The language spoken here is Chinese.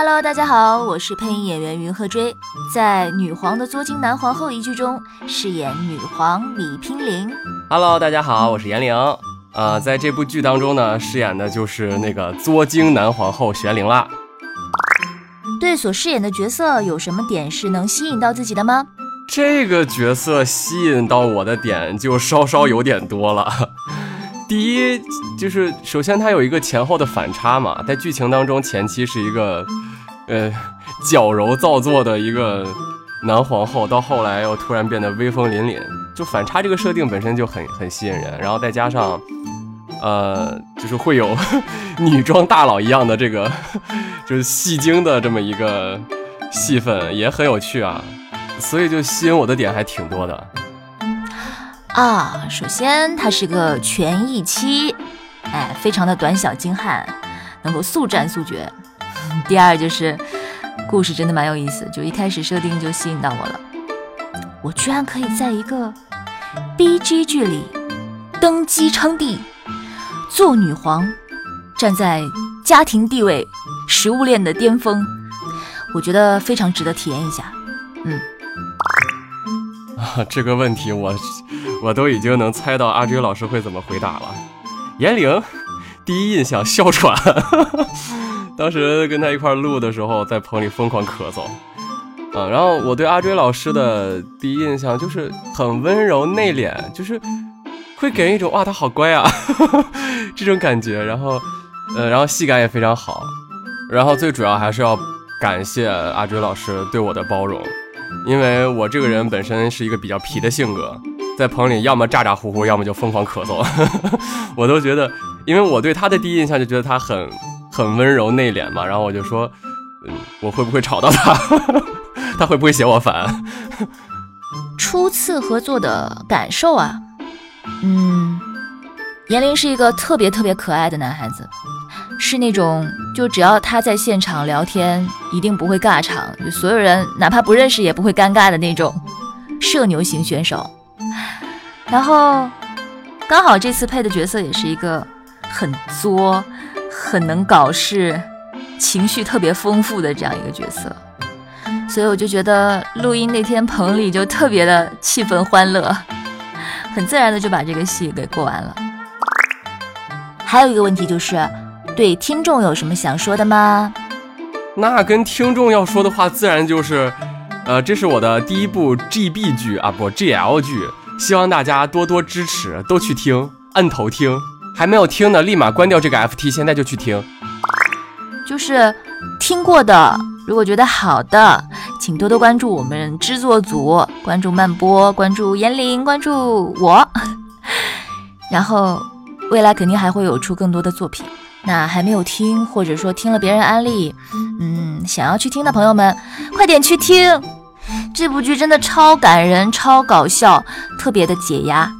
Hello，大家好，我是配音演员云鹤追，在《女皇的作精男皇后》一剧中饰演女皇李娉铃。Hello，大家好，我是严玲。呃，在这部剧当中呢，饰演的就是那个作精男皇后玄灵啦。对所饰演的角色有什么点是能吸引到自己的吗？这个角色吸引到我的点就稍稍有点多了。第一就是，首先它有一个前后的反差嘛，在剧情当中前期是一个，呃，矫揉造作的一个男皇后，到后来又突然变得威风凛凛，就反差这个设定本身就很很吸引人，然后再加上，呃，就是会有 女装大佬一样的这个，就是戏精的这么一个戏份，也很有趣啊。所以就吸引我的点还挺多的啊。首先，他是个权益期，哎，非常的短小精悍，能够速战速决。第二就是故事真的蛮有意思，就一开始设定就吸引到我了。我居然可以在一个 B G 剧里登基称帝，做女皇，站在家庭地位、食物链的巅峰，我觉得非常值得体验一下。嗯。啊这个问题我我都已经能猜到阿追老师会怎么回答了。严玲，第一印象哮喘，当时跟他一块录的时候，在棚里疯狂咳嗽。嗯，然后我对阿追老师的第一印象就是很温柔内敛，就是会给人一种哇他好乖啊 这种感觉。然后，呃，然后戏感也非常好。然后最主要还是要感谢阿追老师对我的包容。因为我这个人本身是一个比较皮的性格，在棚里要么咋咋呼呼，要么就疯狂咳嗽，我都觉得，因为我对他的第一印象就觉得他很很温柔内敛嘛，然后我就说，嗯，我会不会吵到他？他会不会嫌我烦？初次合作的感受啊，嗯，严林是一个特别特别可爱的男孩子。是那种，就只要他在现场聊天，一定不会尬场，就所有人哪怕不认识也不会尴尬的那种社牛型选手。然后刚好这次配的角色也是一个很作、很能搞事、情绪特别丰富的这样一个角色，所以我就觉得录音那天棚里就特别的气氛欢乐，很自然的就把这个戏给过完了。还有一个问题就是。对听众有什么想说的吗？那跟听众要说的话，自然就是，呃，这是我的第一部 GB 剧啊，不 GL 剧，希望大家多多支持，都去听，摁头听，还没有听的，立马关掉这个 FT，现在就去听。就是听过的，如果觉得好的，请多多关注我们制作组，关注慢播，关注严玲，关注我，然后未来肯定还会有出更多的作品。那还没有听，或者说听了别人安利，嗯，想要去听的朋友们，快点去听！这部剧真的超感人、超搞笑，特别的解压。